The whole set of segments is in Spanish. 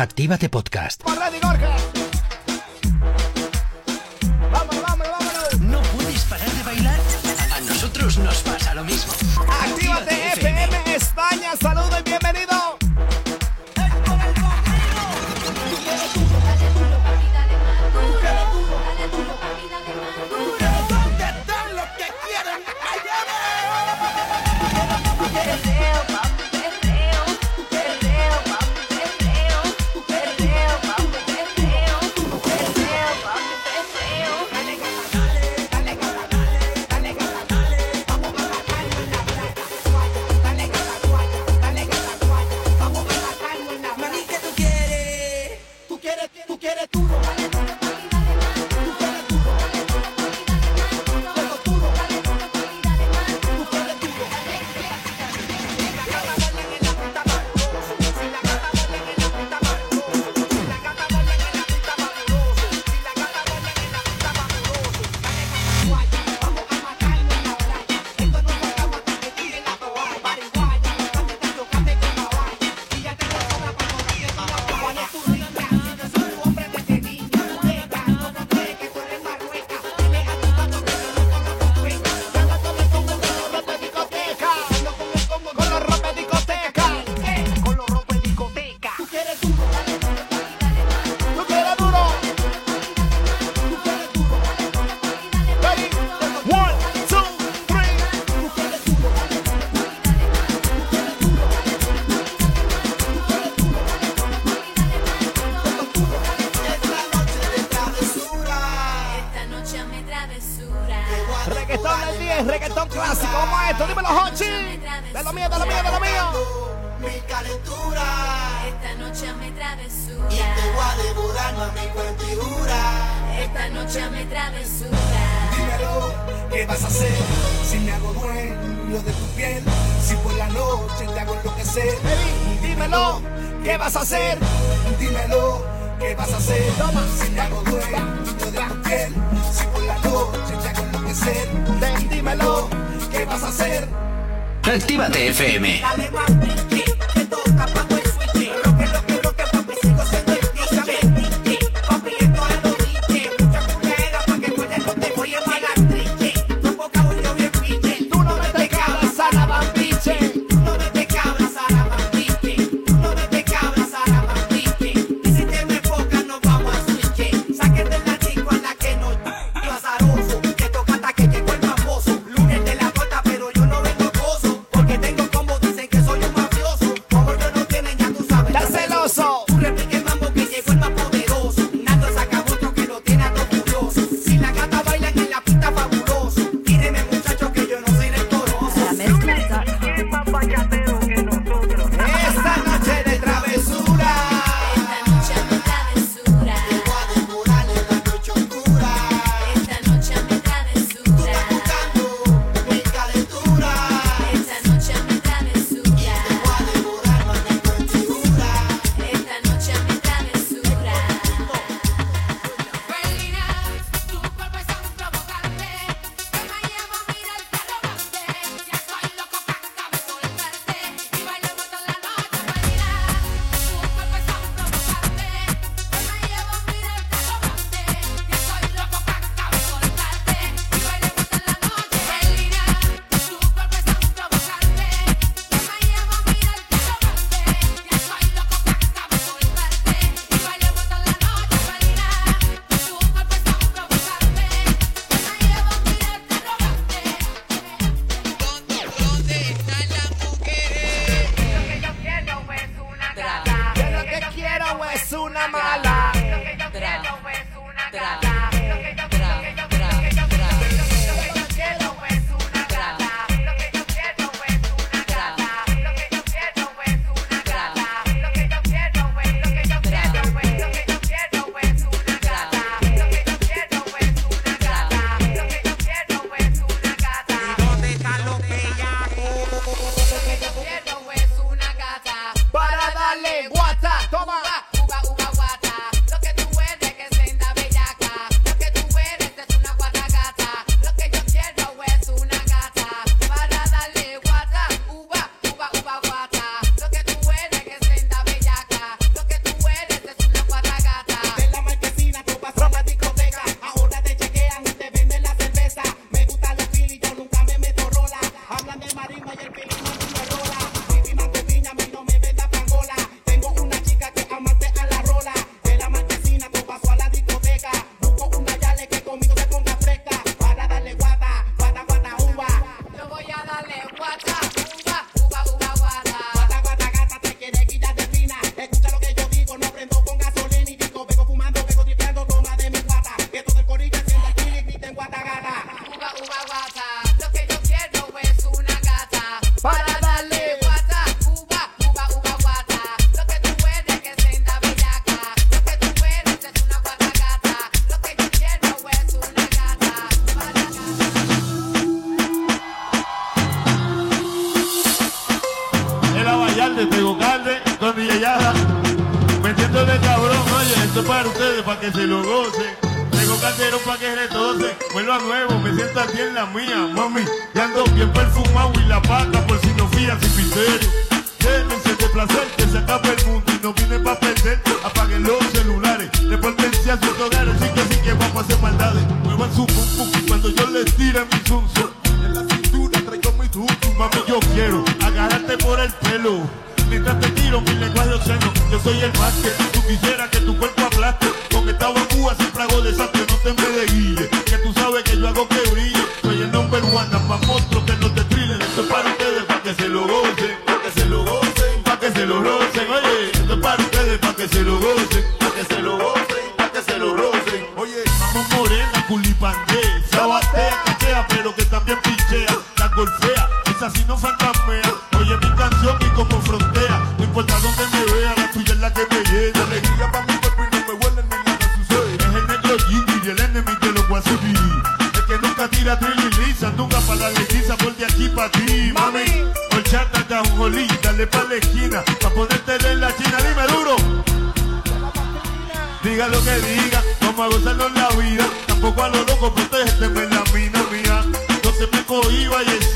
Actívate Podcast. ¿No puedes parar de bailar? A nosotros nos pasa lo mismo. Actívate FM España. Saludos y bienvenido. Abajo. De lo mío, de lo mío, de lo mío. Mi calentura. Esta noche me travesura. Y te voy a devorar, mami, cuentidura. Esta noche me travesura. Dímelo, ¿qué vas a hacer? Si me hago dueño de tu piel. Si por la noche te hago enloquecer. Hey, dímelo, ¿qué vas a hacer? Dímelo, ¿qué vas a hacer? Toma. Si me hago dueño de tu piel. Si por la noche te hago enloquecer. Dímelo. ¿qué vas a hacer? Actívate FM. si no fantasmea. Oye mi canción y como frontea. No importa donde me vea, la tuya es la que me llena. Alegría pa mi cuerpo y no me huele ni nada sucede. Es el negro Jimmy y el enemigo de los guasubí. El que nunca tira trill y lisa, nunca para la lejiza, por de aquí pa ti, mami. Horchata, cajolí, dale pa' la esquina, pa' ponerte en la china, dime duro. Diga lo que diga, vamos a gozarnos la vida. Tampoco a lo loco, protégete la mina mía. No se me cohiba y el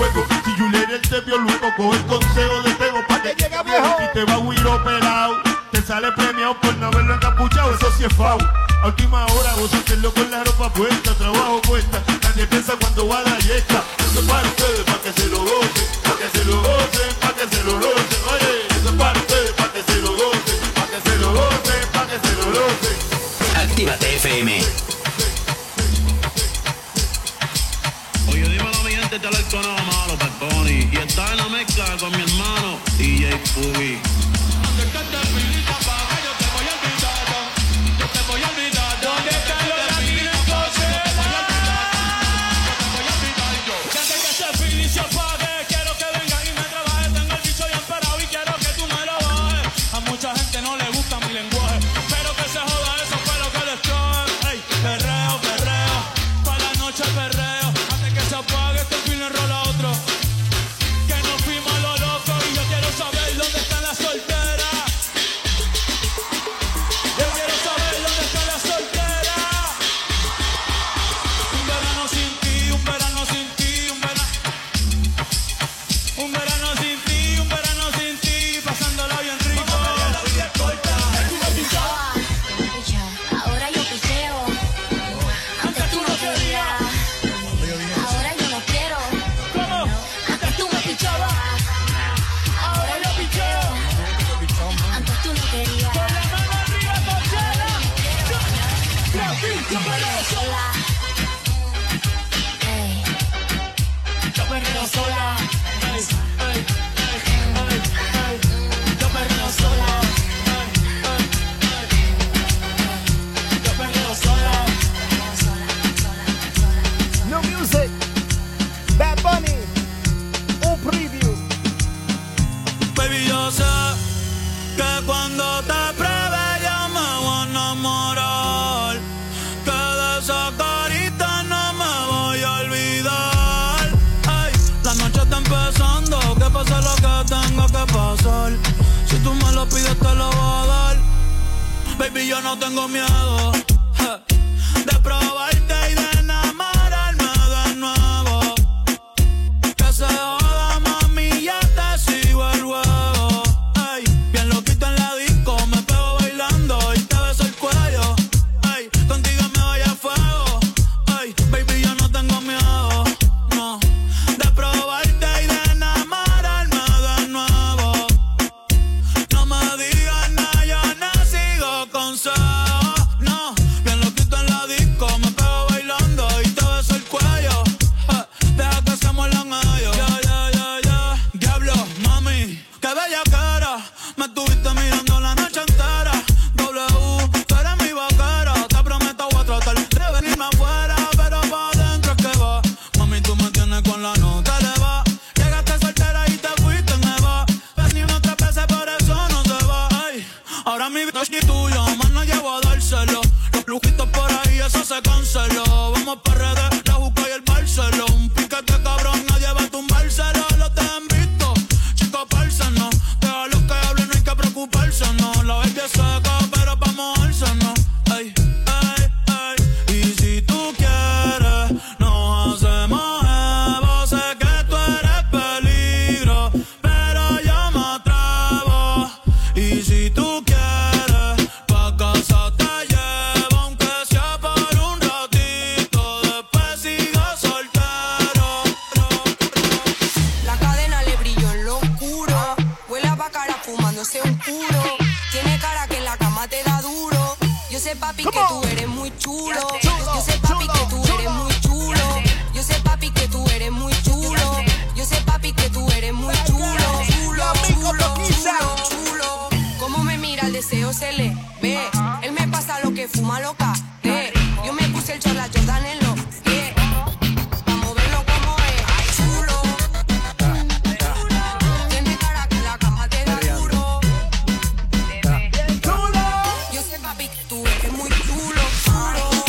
juego. Si Julián él te vio luego, coge el consejo de Tego para que, que llega viejo. Y te va a huir operado. Te sale premiado por no haberlo encapuchado, eso sí es fau. A última hora vos hacerlo con la ropa puesta, trabajo puesta. Nadie piensa cuando va a la yesta. Eso para ustedes. tú eres muy chulo,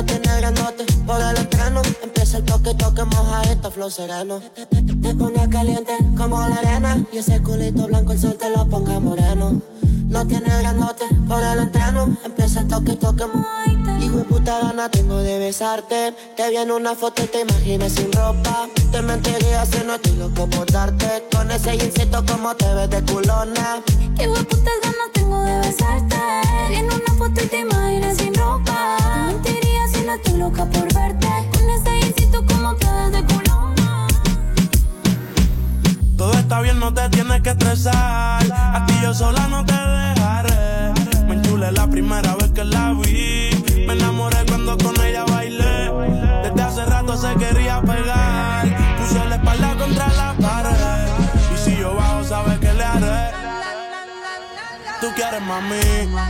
lo tiene grandote. Por el estreno empieza el toque, toque, moja esto flow sereno. Te, pone caliente como la arena. Y ese culito blanco el sol te lo ponga moreno. No tiene grandote, por el entreno empieza el toque, toque, Hijo de puta gana tengo de besarte. Te vi en una foto y te imaginé sin ropa. Te mentiría si no estoy loco por darte. Con ese insecto como te ves de culona. Hijo de puta ganas tengo de besarte. En una foto y te imaginé sin ropa estoy loca por verte. Con ese como playa de Coloma. Todo está bien, no te tienes que estresar. A ti yo sola no te dejaré. Me enchulé la primera vez que la vi. Me enamoré cuando con ella bailé. Desde hace rato se quería pegar. Puse la espalda contra la pared. Y si yo bajo, sabes que le haré. Tú quieres mami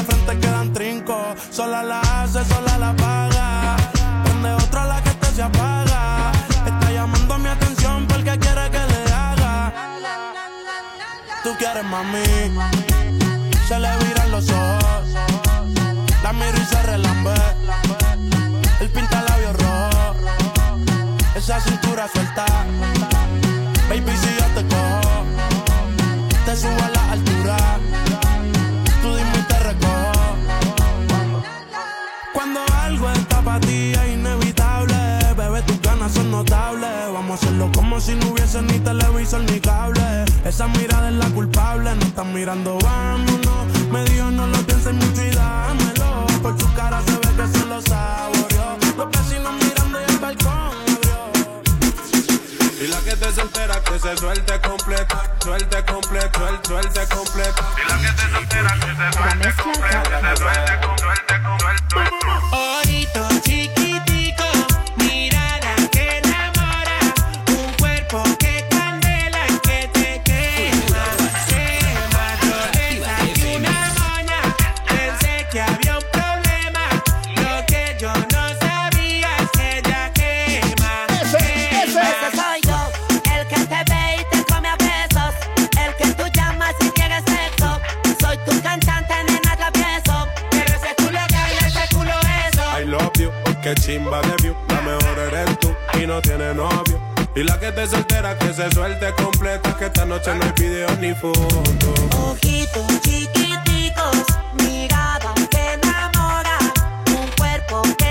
Sola la hace, sola la paga. Prende otra la que este se apaga. Está llamando mi atención porque quiere que le haga. Tú quieres mami. Se le viran los ojos. La miro y se relambe. El pinta labios rojo. Esa cintura suelta. Baby, si yo te cojo, te subo a la Vamos a hacerlo como si no hubiese ni televisor ni cable. Esa mirada es la culpable, no están mirando, vámonos. Me dijo no lo pienses mucho y dámelo. Por su cara se ve que se lo saboreó. Los vecinos mirando y el balcón abrió. Y la que te soltera que se suelte completa, suelte completa, suelte, suelte completa. Y la que te soltera que se suelte completa, que se suelte com- suelte com- suelte, suelte. Chimba de view, la mejor eres tú y no tiene novio. Y la que te soltera que se suelte completa, que esta noche no hay video ni foto. Ojitos chiquiticos, mirada que enamora, un cuerpo que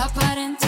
aparente.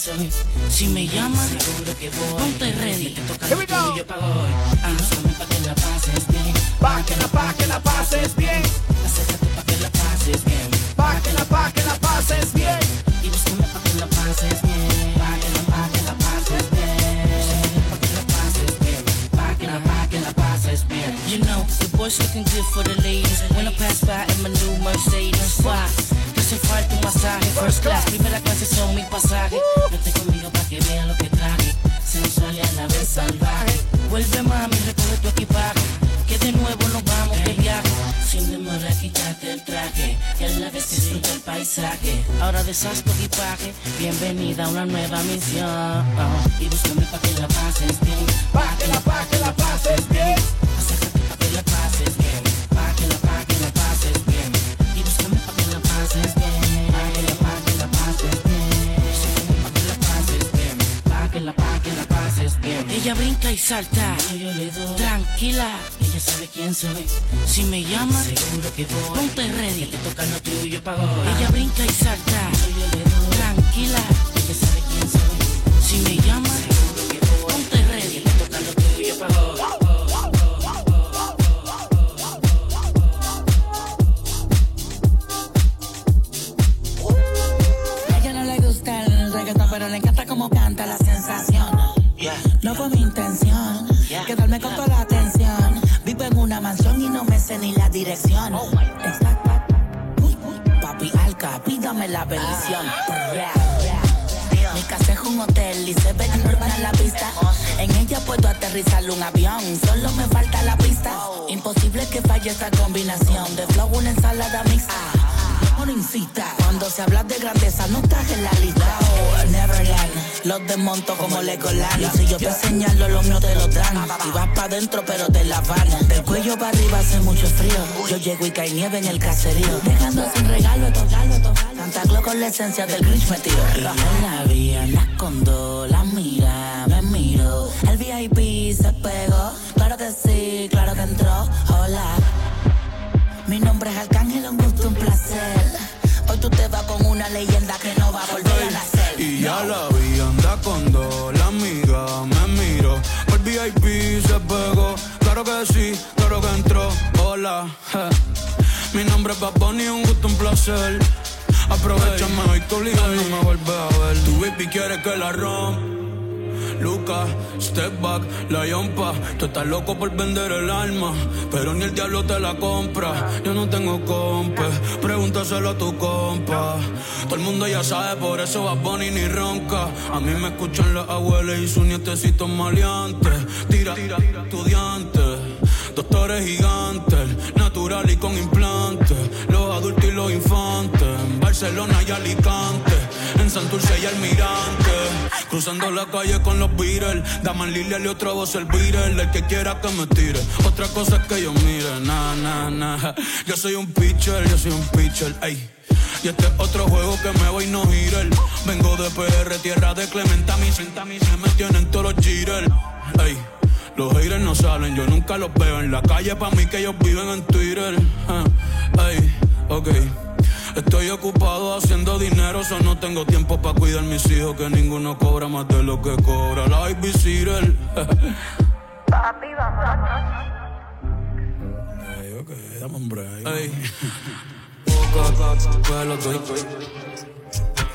Sabe deshaz tu equipaje. Bienvenida a una nueva misión. Y búscame pa' que la pases bien. Pa' que la, pa' que la pases bien. Acércate pa' que la pases bien. Pa' que la, pa' que la pases bien. Y búscame que la pases bien. La, pa' que la pases bien. Que la. Pa' que la, pases bien. Ella brinca y salta. Tranquila. Ella sabe quién soy. Si me llama, seguro que voy. Ponte ready. Que te toca lo tuyo pa' hoy. Ella brinca y salta. Tranquila. Ella sabe quién soy. Si me llama, Mi casa es un hotel y se ve en la pista. En ella puedo aterrizar un avión, solo me falta la pista. Imposible que falle esta combinación de flow, una ensalada mixta. No incita. Cuando se habla de grandeza, no en la lista. Neverland, los desmonto como Legoland. Y si yo te señalo, los míos te lo dan. Y vas pa' dentro, pero te la van. Del cuello para arriba hace mucho frío. Yo llego y cae nieve en el caserío. Dejando sin regalo estos galos. Santa con la esencia del Grinch. En la vía, la escondo, la mira, me miro. El VIP se pegó. Claro que sí, claro que entró. Hola. Mi nombre es Arcángel, un gusto, un placer. Hoy tú te vas con una leyenda que no va a volver a nacer. Y ya la vi, anda con dos, la amiga me miró. El VIP se pegó, claro que sí, claro que entró. Hola, mi nombre es Bad Bunny, un gusto, un placer. No me vuelve a ver. Tu baby quiere que la rompa. Luca, step back, la yompa. Tú estás loco por vender el alma, pero ni el diablo te la compra. Yo no tengo compa, pregúntaselo a tu compa. Todo el mundo ya sabe, por eso va Bonnie ni ronca. A mí me escuchan las abuelas y sus nietecitos maleantes. Tira, tira, estudiantes, doctores gigantes, natural y con implantes. Los adultos y los infantes, en Barcelona y Alicante, en Santurce y Almirante. Cruzando la calle con los Beatles, Daman Lilia y otra voz el Beatle. El que quiera que me tire, otra cosa es que yo mire, na, na, na. Yo soy un pitcher, yo soy un pitcher, ey. Y este es otro juego que me voy no girar. Vengo de PR, tierra de Clementa, mis se me tienen todos los jitters, ey. Los haters no salen, yo nunca los veo en la calle, pa' mí que ellos viven en Twitter. Ey, ok. Estoy ocupado haciendo dinero, so no tengo tiempo para cuidar mis hijos, que ninguno cobra más de lo que cobra la babysitter. Papi, vámonos. Ey, ok, dame un break. Ey. Boca, pues lo doy.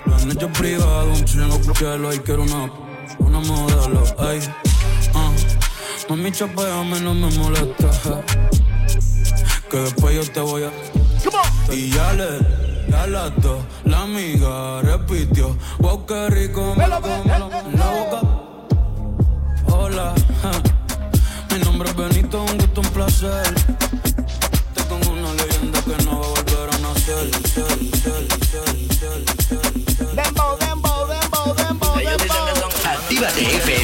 Lo han hecho privado, un chingo cielo, ahí quiero una, una modelo, ey. No Mami, chapeame, no me molesta. Que después yo te voy a. Y ya le, a las dos, la amiga repitió. Wow, qué rico, me lo eh, en eh, eh, la boca. Hola, mi nombre es Benito, un gusto, un placer. Tengo una leyenda que no va a volver a nacer. Dembow, dembow, dembow, dembow, dembow. Actívate,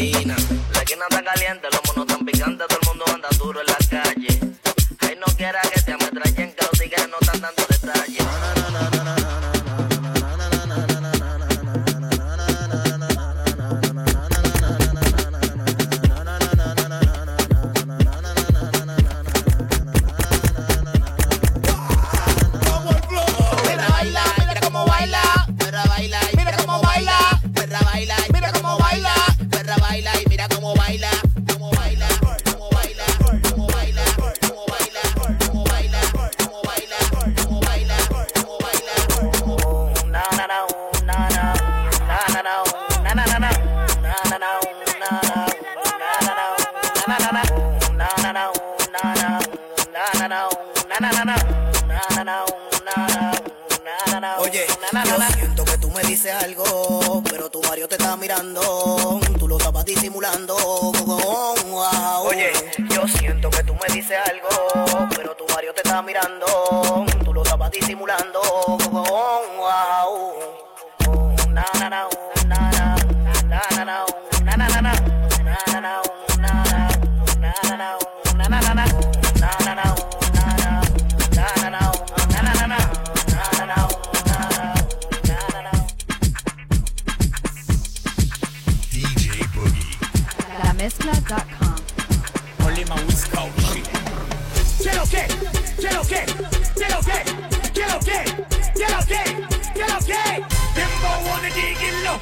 Karina. La que nada No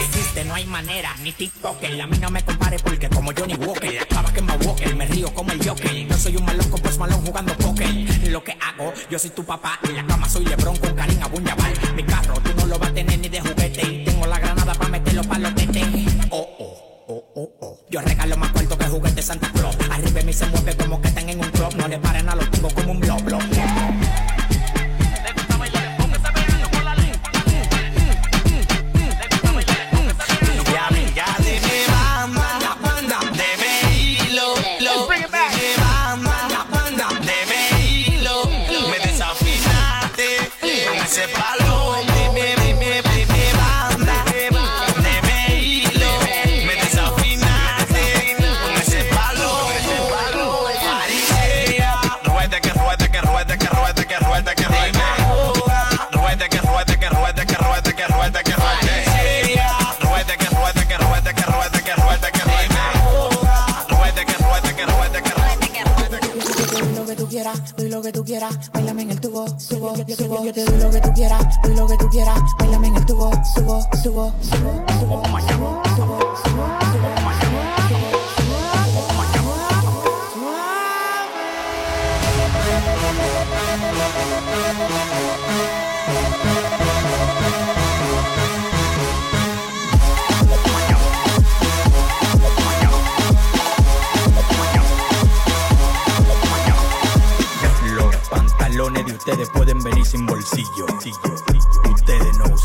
existe, no hay manera, ni TikTok. A mí no me compare porque como Johnny Walker, la clava que me Walker, me río como el Joker. No soy un malón con Post pues malón jugando póker. Lo que hago, yo soy tu papá. En la cama soy Lebron con Karim Abunyaval. Mi carro, tú no lo vas a tener ni de juguete. Tengo la granada para meter los palos se mueve como que están en un club. No le paren a los tengo como un blog. subo. Yo te doy lo que tú quieras, doy lo que tú quieras. Bailame en el tubo, subo, subo, subo, subo. Ustedes pueden venir sin bolsillo. Ustedes no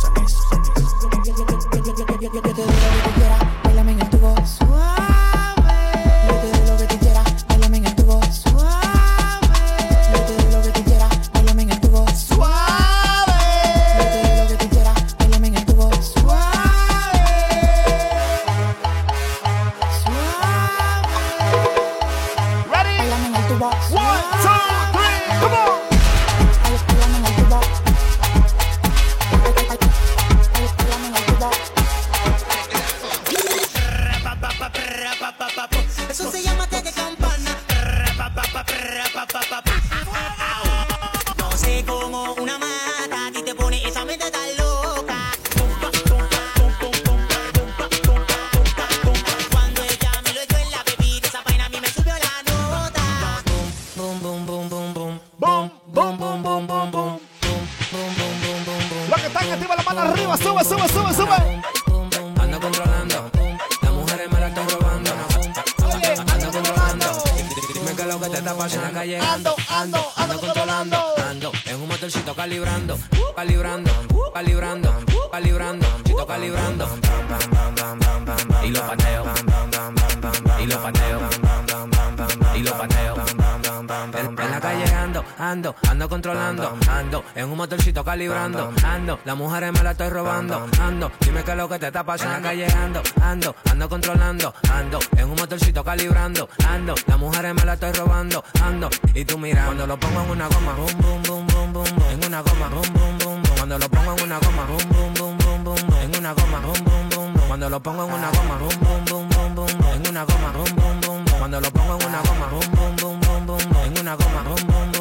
te está pasando ando, ando, ando controlando, ando en un motorcito calibrando, ando, las mujeres me la estoy robando, ando, y tú mira, cuando lo pongo en una goma, boom, boom, boom, boom, boom, boom, en una goma, boom, boom, boom, boom, cuando lo pongo en una goma, boom, boom, boom, boom, boom, boom, en una goma, boom, boom, boom, boom, cuando lo pongo en una goma, boom, boom, boom, boom, boom, boom, en una goma, boom, boom, boom, boom, cuando lo pongo en una goma, boom, boom, boom, boom, boom, boom, en una goma, boom, boom, boom,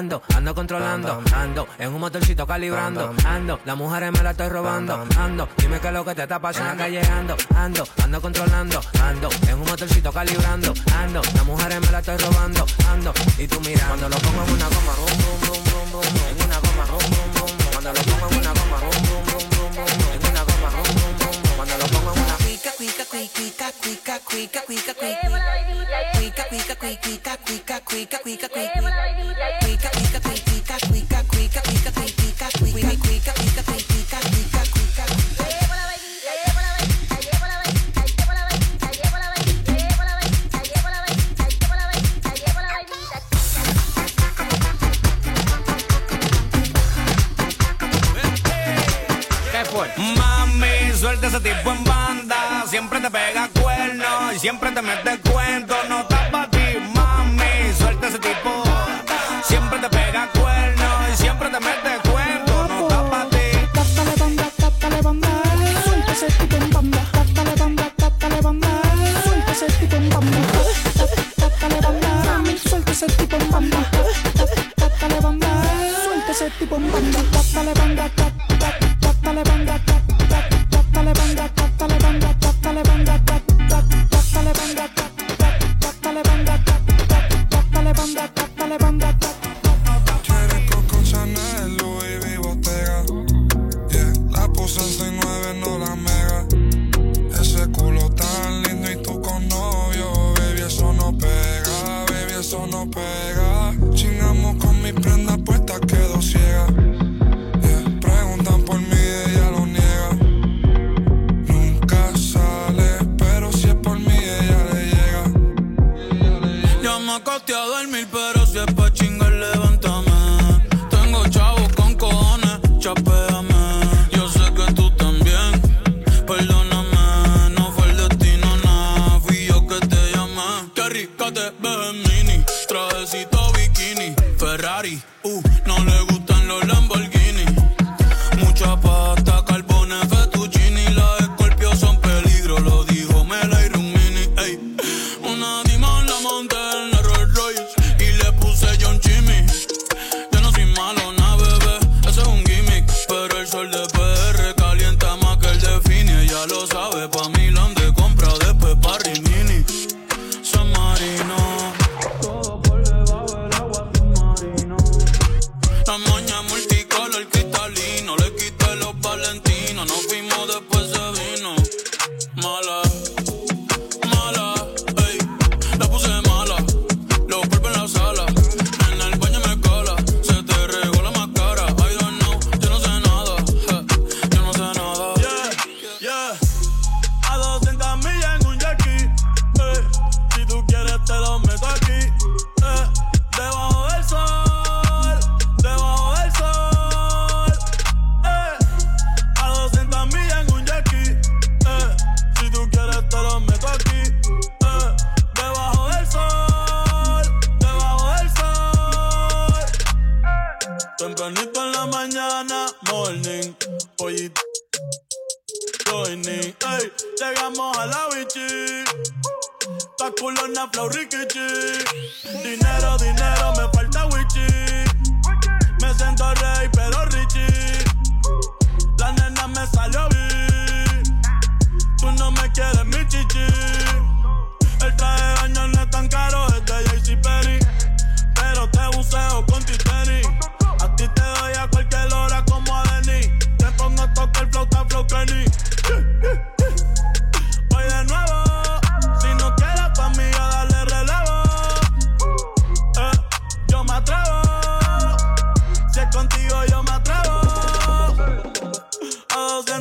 Ando, ando, ando controlando, ando en un motorcito calibrando, ando, las mujeres me la estoy robando, ando, dime qué es lo que te está pasando en la calle ando, ando, ando controlando, ando en un motorcito calibrando, ando, las mujeres me la estoy robando, ando, y tú mira, cuando lo pongo en una goma, rum, rum, rum, rum, en una goma, rum, rum, cuando lo pongo en una goma, cuica, cuiquita, cuica, cuica, cuica, cuica, cuica, cuica, cuiquita, cuica. Mami, suelta tipo en banda Siempre te pega cuernos y siempre te mete cuento. No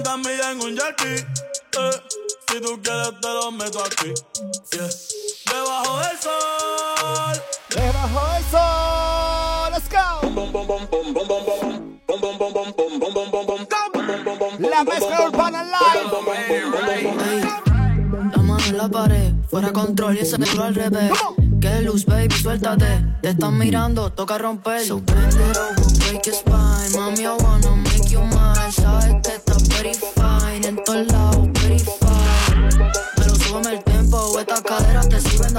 500 millas en un jerky. Eh, si tú quieres, te lo meto aquí. Yeah. Debajo del sol. Debajo del sol. Let's go. La mezcla urbana live la pared, fuera control y ese negro al revés. Que luz, baby, suéltate. Te están mirando, toca romper. So bend it over, break your spine. Mami, I wanna make you mine. Sabes que Body fine and todos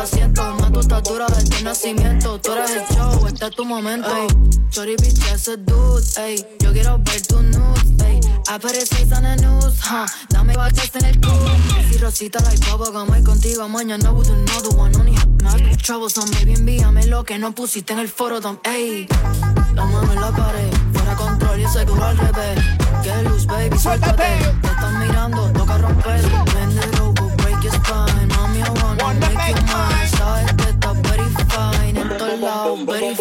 asiento. Más tu estatura desde nacimiento. Tú eres el show, este es tu momento. Ey, chori bitch, ese dude, ey. Yo quiero ver tu nudes, ey. Apareces en el news, huh. Dame baches en el club. Si Rosita la like Bobo, como es contigo. Mañana with another one, only have trouble. Son baby, envíame lo que no pusiste en el foro, don, ey. La mano en la pared, fuera control y seguro al revés. Que luz, baby, suéltate. Te están mirando, toca romper. alone, but he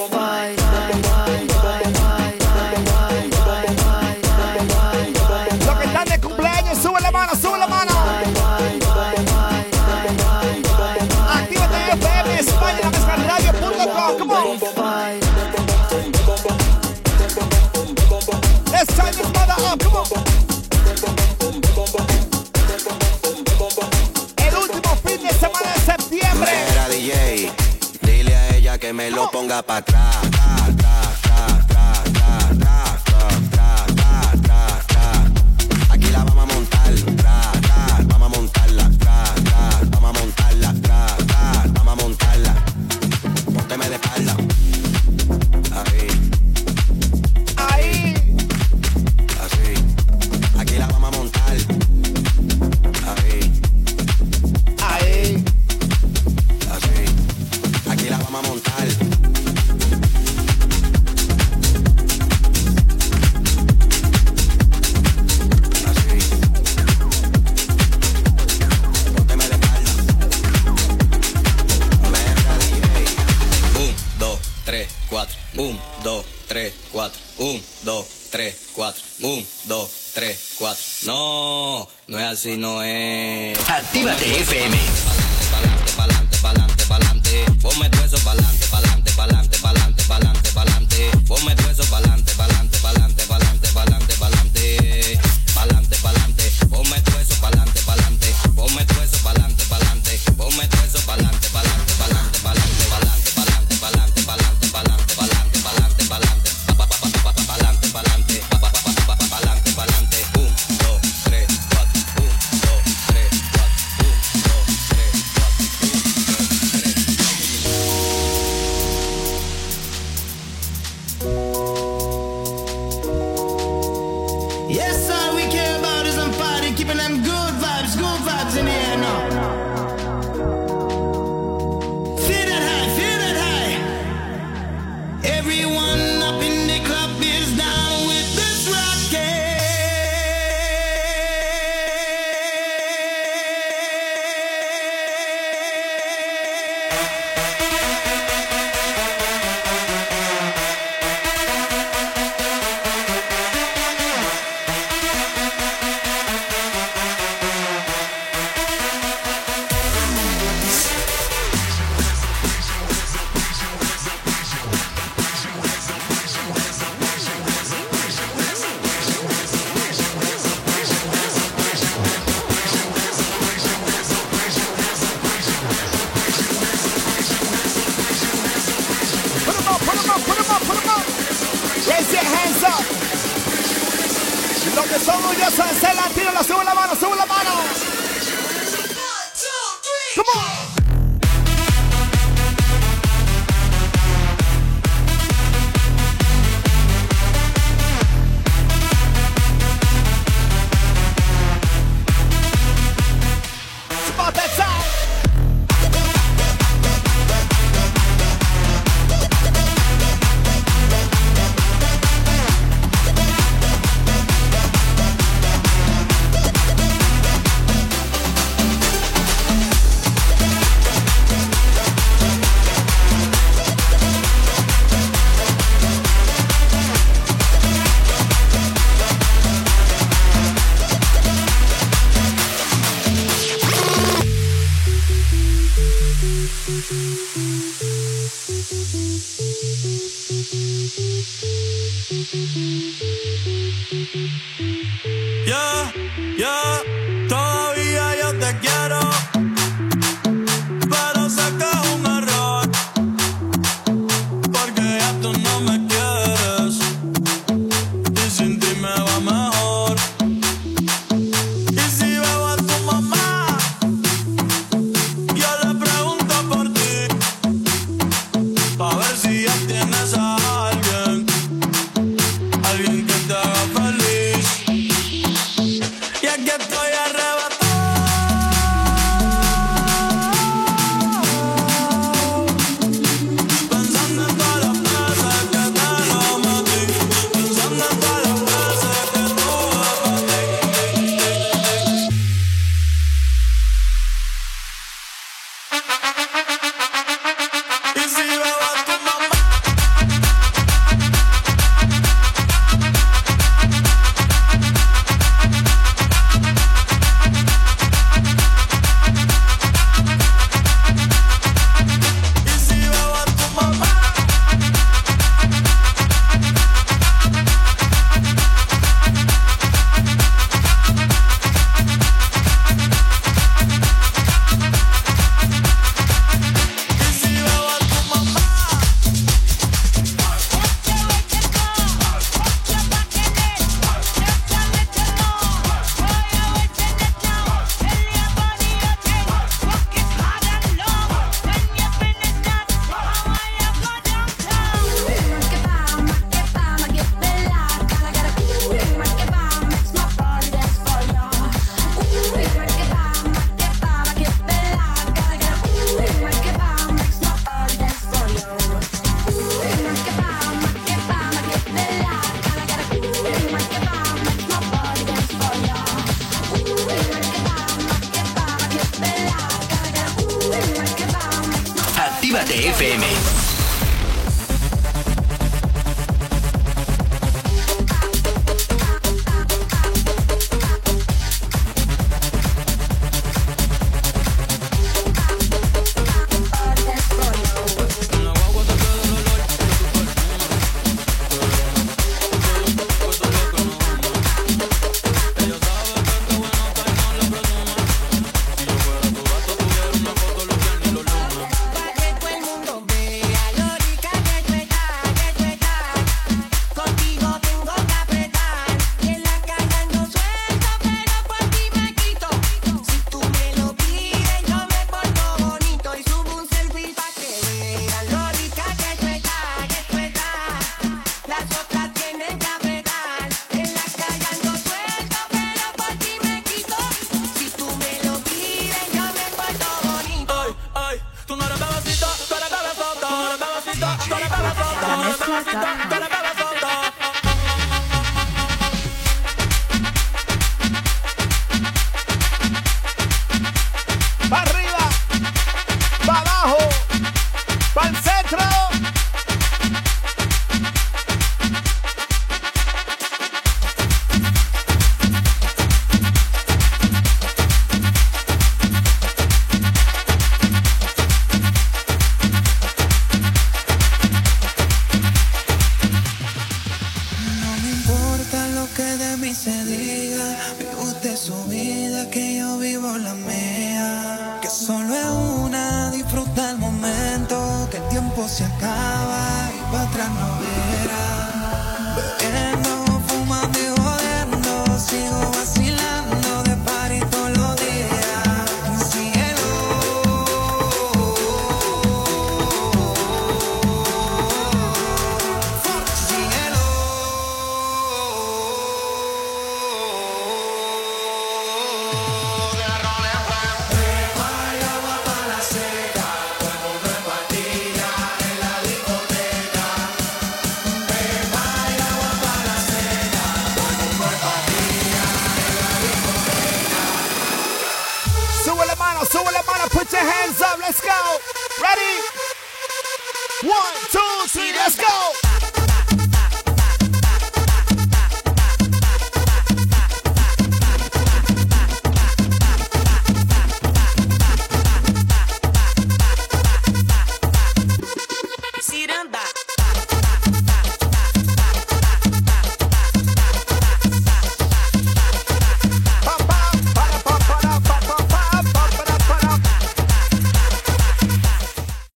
que me lo ponga para atrás. si no es. Actívate FM. Yeah, yeah, todavía yo te quiero.